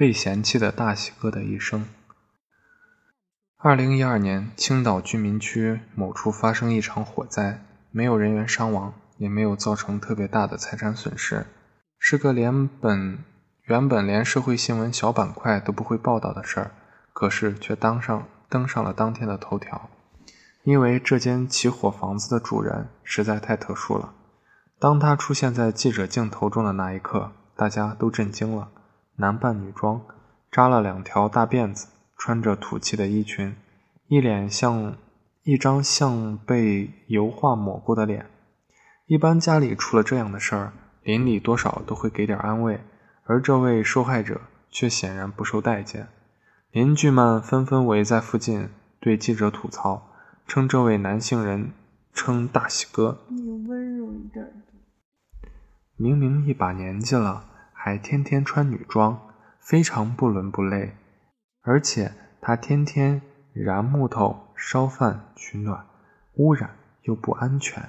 被嫌弃的大喜哥的一生。二零一二年，青岛居民区某处发生一场火灾，没有人员伤亡，也没有造成特别大的财产损失，是个连本原本连社会新闻小板块都不会报道的事儿，可是却当上登上了当天的头条。因为这间起火房子的主人实在太特殊了，当他出现在记者镜头中的那一刻，大家都震惊了。男扮女装，扎了两条大辫子。穿着土气的衣裙，一脸像一张像被油画抹过的脸。一般家里出了这样的事儿，邻里多少都会给点安慰，而这位受害者却显然不受待见。邻居们纷纷围在附近，对记者吐槽，称这位男性人称大喜哥。你温柔一点。明明一把年纪了，还天天穿女装，非常不伦不类。而且他天天燃木头、烧饭取暖，污染又不安全。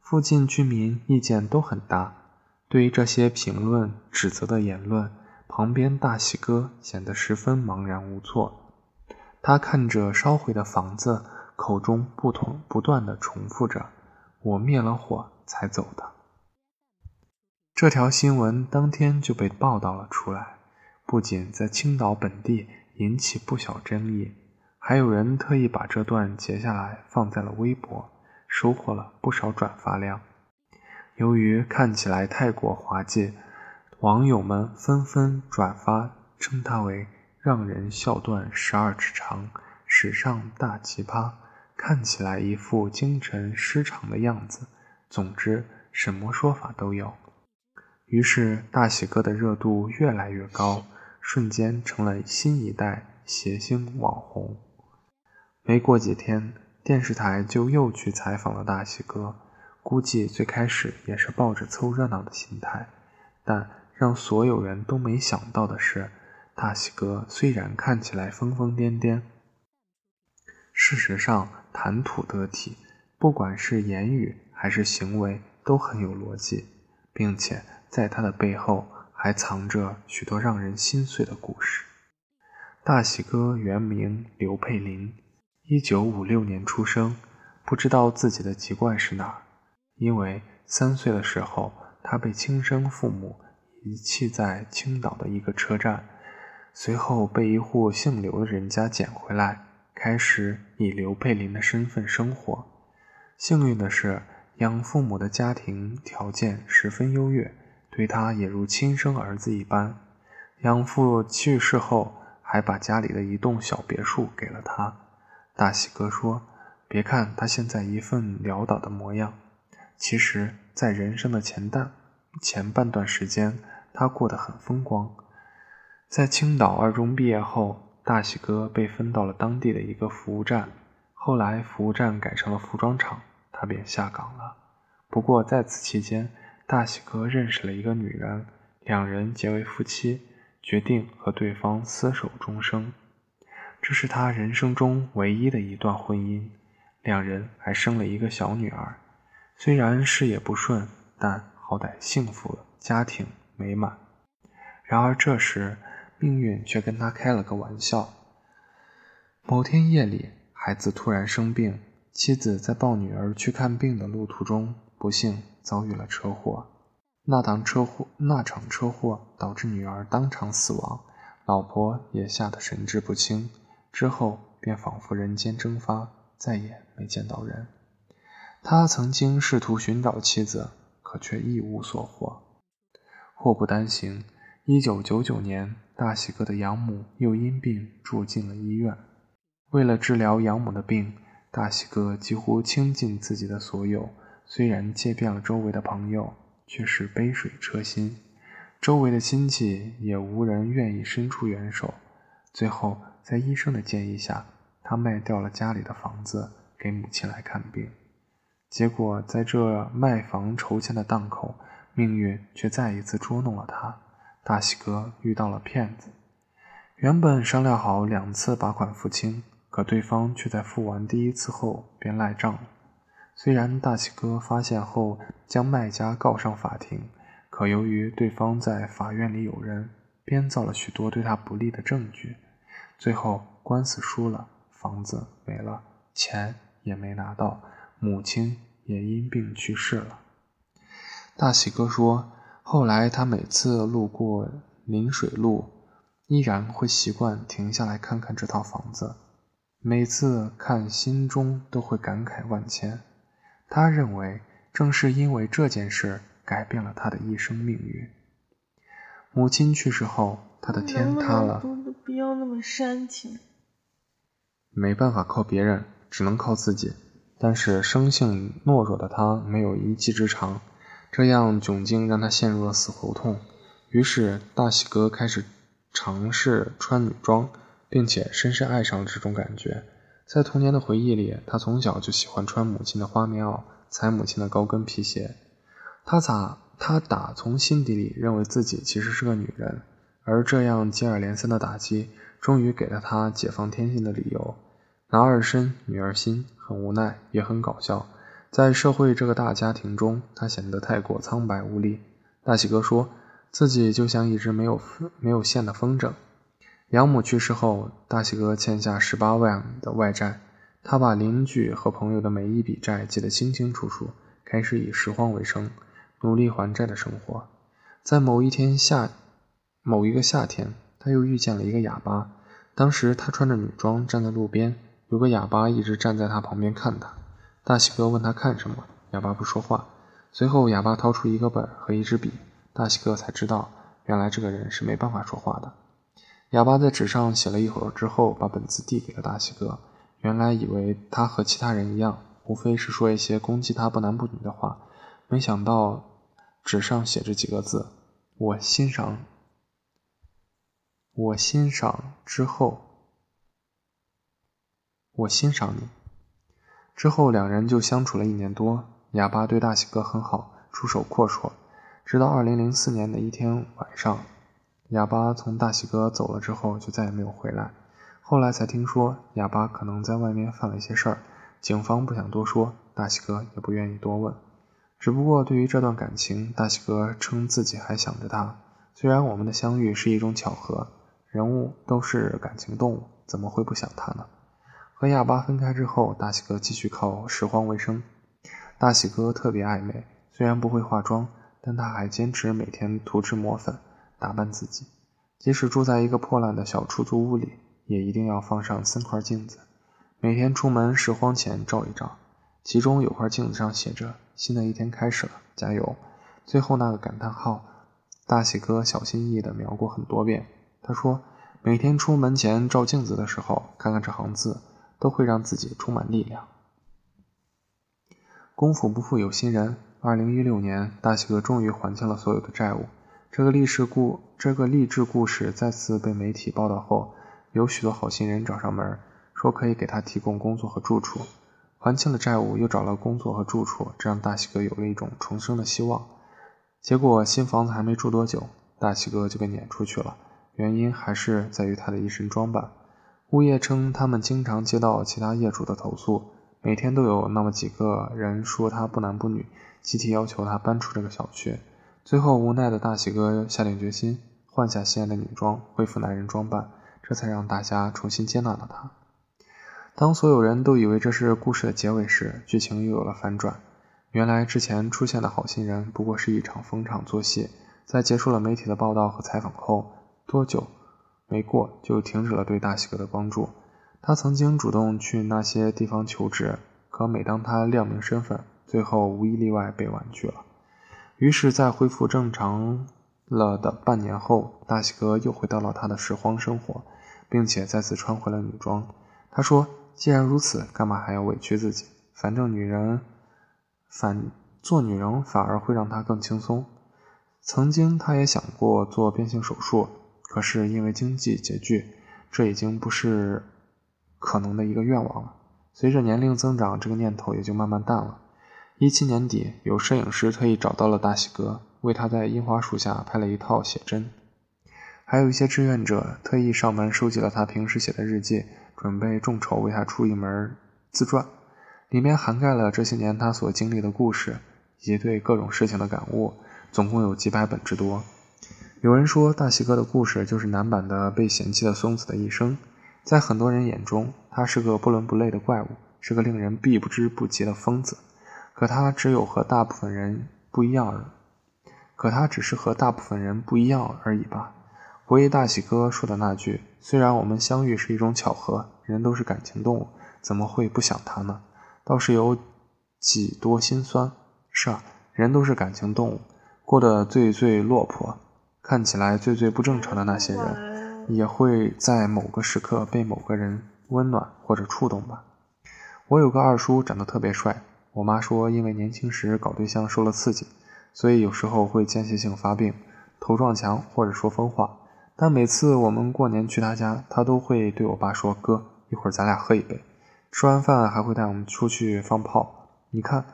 附近居民意见都很大。对于这些评论、指责的言论，旁边大喜哥显得十分茫然无措。他看着烧毁的房子，口中不同不断的重复着：“我灭了火才走的。”这条新闻当天就被报道了出来，不仅在青岛本地。引起不小争议，还有人特意把这段截下来放在了微博，收获了不少转发量。由于看起来太过滑稽，网友们纷纷转发，称他为“让人笑断十二指肠”、“史上大奇葩”，看起来一副精神失常的样子。总之，什么说法都有。于是，大喜哥的热度越来越高。瞬间成了新一代谐星网红。没过几天，电视台就又去采访了大喜哥。估计最开始也是抱着凑热闹的心态，但让所有人都没想到的是，大喜哥虽然看起来疯疯癫癫，事实上谈吐得体，不管是言语还是行为都很有逻辑，并且在他的背后。还藏着许多让人心碎的故事。大喜哥原名刘佩林，一九五六年出生。不知道自己的籍贯是哪儿，因为三岁的时候他被亲生父母遗弃在青岛的一个车站，随后被一户姓刘的人家捡回来，开始以刘佩林的身份生活。幸运的是，养父母的家庭条件十分优越。对他也如亲生儿子一般，养父去世后，还把家里的一栋小别墅给了他。大喜哥说：“别看他现在一份潦倒的模样，其实，在人生的前段前半段时间，他过得很风光。在青岛二中毕业后，大喜哥被分到了当地的一个服务站，后来服务站改成了服装厂，他便下岗了。不过在此期间，大喜哥认识了一个女人，两人结为夫妻，决定和对方厮守终生。这是他人生中唯一的一段婚姻，两人还生了一个小女儿。虽然事业不顺，但好歹幸福，家庭美满。然而这时，命运却跟他开了个玩笑。某天夜里，孩子突然生病，妻子在抱女儿去看病的路途中，不幸。遭遇了车祸，那场车祸那场车祸导致女儿当场死亡，老婆也吓得神志不清，之后便仿佛人间蒸发，再也没见到人。他曾经试图寻找妻子，可却一无所获。祸不单行，一九九九年，大喜哥的养母又因病住进了医院。为了治疗养母的病，大喜哥几乎倾尽自己的所有。虽然借遍了周围的朋友，却是杯水车薪，周围的亲戚也无人愿意伸出援手。最后，在医生的建议下，他卖掉了家里的房子，给母亲来看病。结果，在这卖房筹钱的档口，命运却再一次捉弄了他。大喜哥遇到了骗子，原本商量好两次把款付清，可对方却在付完第一次后便赖账了。虽然大喜哥发现后将卖家告上法庭，可由于对方在法院里有人，编造了许多对他不利的证据，最后官司输了，房子没了，钱也没拿到，母亲也因病去世了。大喜哥说，后来他每次路过临水路，依然会习惯停下来看看这套房子，每次看心中都会感慨万千。他认为，正是因为这件事改变了他的一生命运。母亲去世后，他的天塌了。不要那么煽情。没办法靠别人，只能靠自己。但是生性懦弱的他没有一技之长，这样窘境让他陷入了死胡同。于是大喜哥开始尝试穿女装，并且深深爱上了这种感觉。在童年的回忆里，他从小就喜欢穿母亲的花棉袄，踩母亲的高跟皮鞋。他咋？他打从心底里认为自己其实是个女人，而这样接二连三的打击，终于给了他解放天性的理由。男儿身，女儿心，很无奈，也很搞笑。在社会这个大家庭中，他显得太过苍白无力。大喜哥说自己就像一只没有没有线的风筝。养母去世后，大喜哥欠下十八万的外债，他把邻居和朋友的每一笔债记得清清楚楚，开始以拾荒为生。努力还债的生活，在某一天夏，某一个夏天，他又遇见了一个哑巴。当时他穿着女装站在路边，有个哑巴一直站在他旁边看他。大喜哥问他看什么，哑巴不说话。随后哑巴掏出一个本和一支笔，大喜哥才知道，原来这个人是没办法说话的。哑巴在纸上写了一会儿之后，把本子递给了大喜哥。原来以为他和其他人一样，无非是说一些攻击他不男不女的话，没想到。纸上写着几个字：“我欣赏，我欣赏之后，我欣赏你。”之后两人就相处了一年多。哑巴对大喜哥很好，出手阔绰。直到二零零四年的一天晚上，哑巴从大喜哥走了之后，就再也没有回来。后来才听说，哑巴可能在外面犯了一些事儿，警方不想多说，大喜哥也不愿意多问。只不过对于这段感情，大喜哥称自己还想着他。虽然我们的相遇是一种巧合，人物都是感情动物，怎么会不想他呢？和哑巴分开之后，大喜哥继续靠拾荒为生。大喜哥特别爱美，虽然不会化妆，但他还坚持每天涂脂抹粉，打扮自己。即使住在一个破烂的小出租屋里，也一定要放上三块镜子，每天出门拾荒前照一照。其中有块镜子上写着。新的一天开始了，加油！最后那个感叹号，大喜哥小心翼翼地描过很多遍。他说，每天出门前照镜子的时候，看看这行字，都会让自己充满力量。功夫不负有心人，二零一六年，大喜哥终于还清了所有的债务。这个励志故这个励志故事再次被媒体报道后，有许多好心人找上门，说可以给他提供工作和住处。还清了债务，又找了工作和住处，这让大喜哥有了一种重生的希望。结果新房子还没住多久，大喜哥就被撵出去了。原因还是在于他的一身装扮。物业称，他们经常接到其他业主的投诉，每天都有那么几个人说他不男不女，集体要求他搬出这个小区。最后无奈的大喜哥下定决心，换下心爱的女装，恢复男人装扮，这才让大家重新接纳了他。当所有人都以为这是故事的结尾时，剧情又有了反转。原来之前出现的好心人不过是一场逢场作戏，在结束了媒体的报道和采访后，多久没过就停止了对大喜哥的帮助。他曾经主动去那些地方求职，可每当他亮明身份，最后无一例外被婉拒了。于是，在恢复正常了的半年后，大喜哥又回到了他的拾荒生活，并且再次穿回了女装。他说。既然如此，干嘛还要委屈自己？反正女人，反做女人反而会让他更轻松。曾经他也想过做变性手术，可是因为经济拮据，这已经不是可能的一个愿望了。随着年龄增长，这个念头也就慢慢淡了。一七年底，有摄影师特意找到了大喜哥，为他在樱花树下拍了一套写真。还有一些志愿者特意上门收集了他平时写的日记。准备众筹为他出一门自传，里面涵盖了这些年他所经历的故事以及对各种事情的感悟，总共有几百本之多。有人说，大喜哥的故事就是男版的被嫌弃的松子的一生。在很多人眼中，他是个不伦不类的怪物，是个令人避不之不及的疯子。可他只有和大部分人不一样而，可他只是和大部分人不一样而已吧。回忆大喜哥说的那句：“虽然我们相遇是一种巧合，人都是感情动物，怎么会不想他呢？”倒是有几多心酸。是啊，人都是感情动物，过得最最落魄。看起来最最不正常的那些人，也会在某个时刻被某个人温暖或者触动吧。我有个二叔长得特别帅，我妈说因为年轻时搞对象受了刺激，所以有时候会间歇性发病，头撞墙或者说疯话。但每次我们过年去他家，他都会对我爸说：“哥，一会儿咱俩喝一杯。”吃完饭还会带我们出去放炮。你看，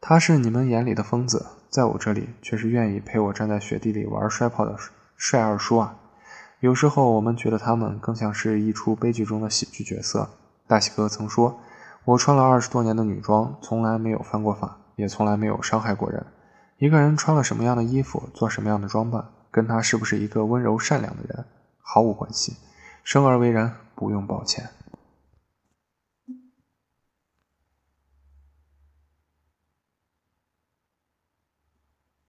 他是你们眼里的疯子。在我这里，却是愿意陪我站在雪地里玩摔炮的帅二叔啊！有时候我们觉得他们更像是一出悲剧中的喜剧角色。大喜哥曾说：“我穿了二十多年的女装，从来没有犯过法，也从来没有伤害过人。一个人穿了什么样的衣服，做什么样的装扮，跟他是不是一个温柔善良的人毫无关系。生而为人，不用抱歉。”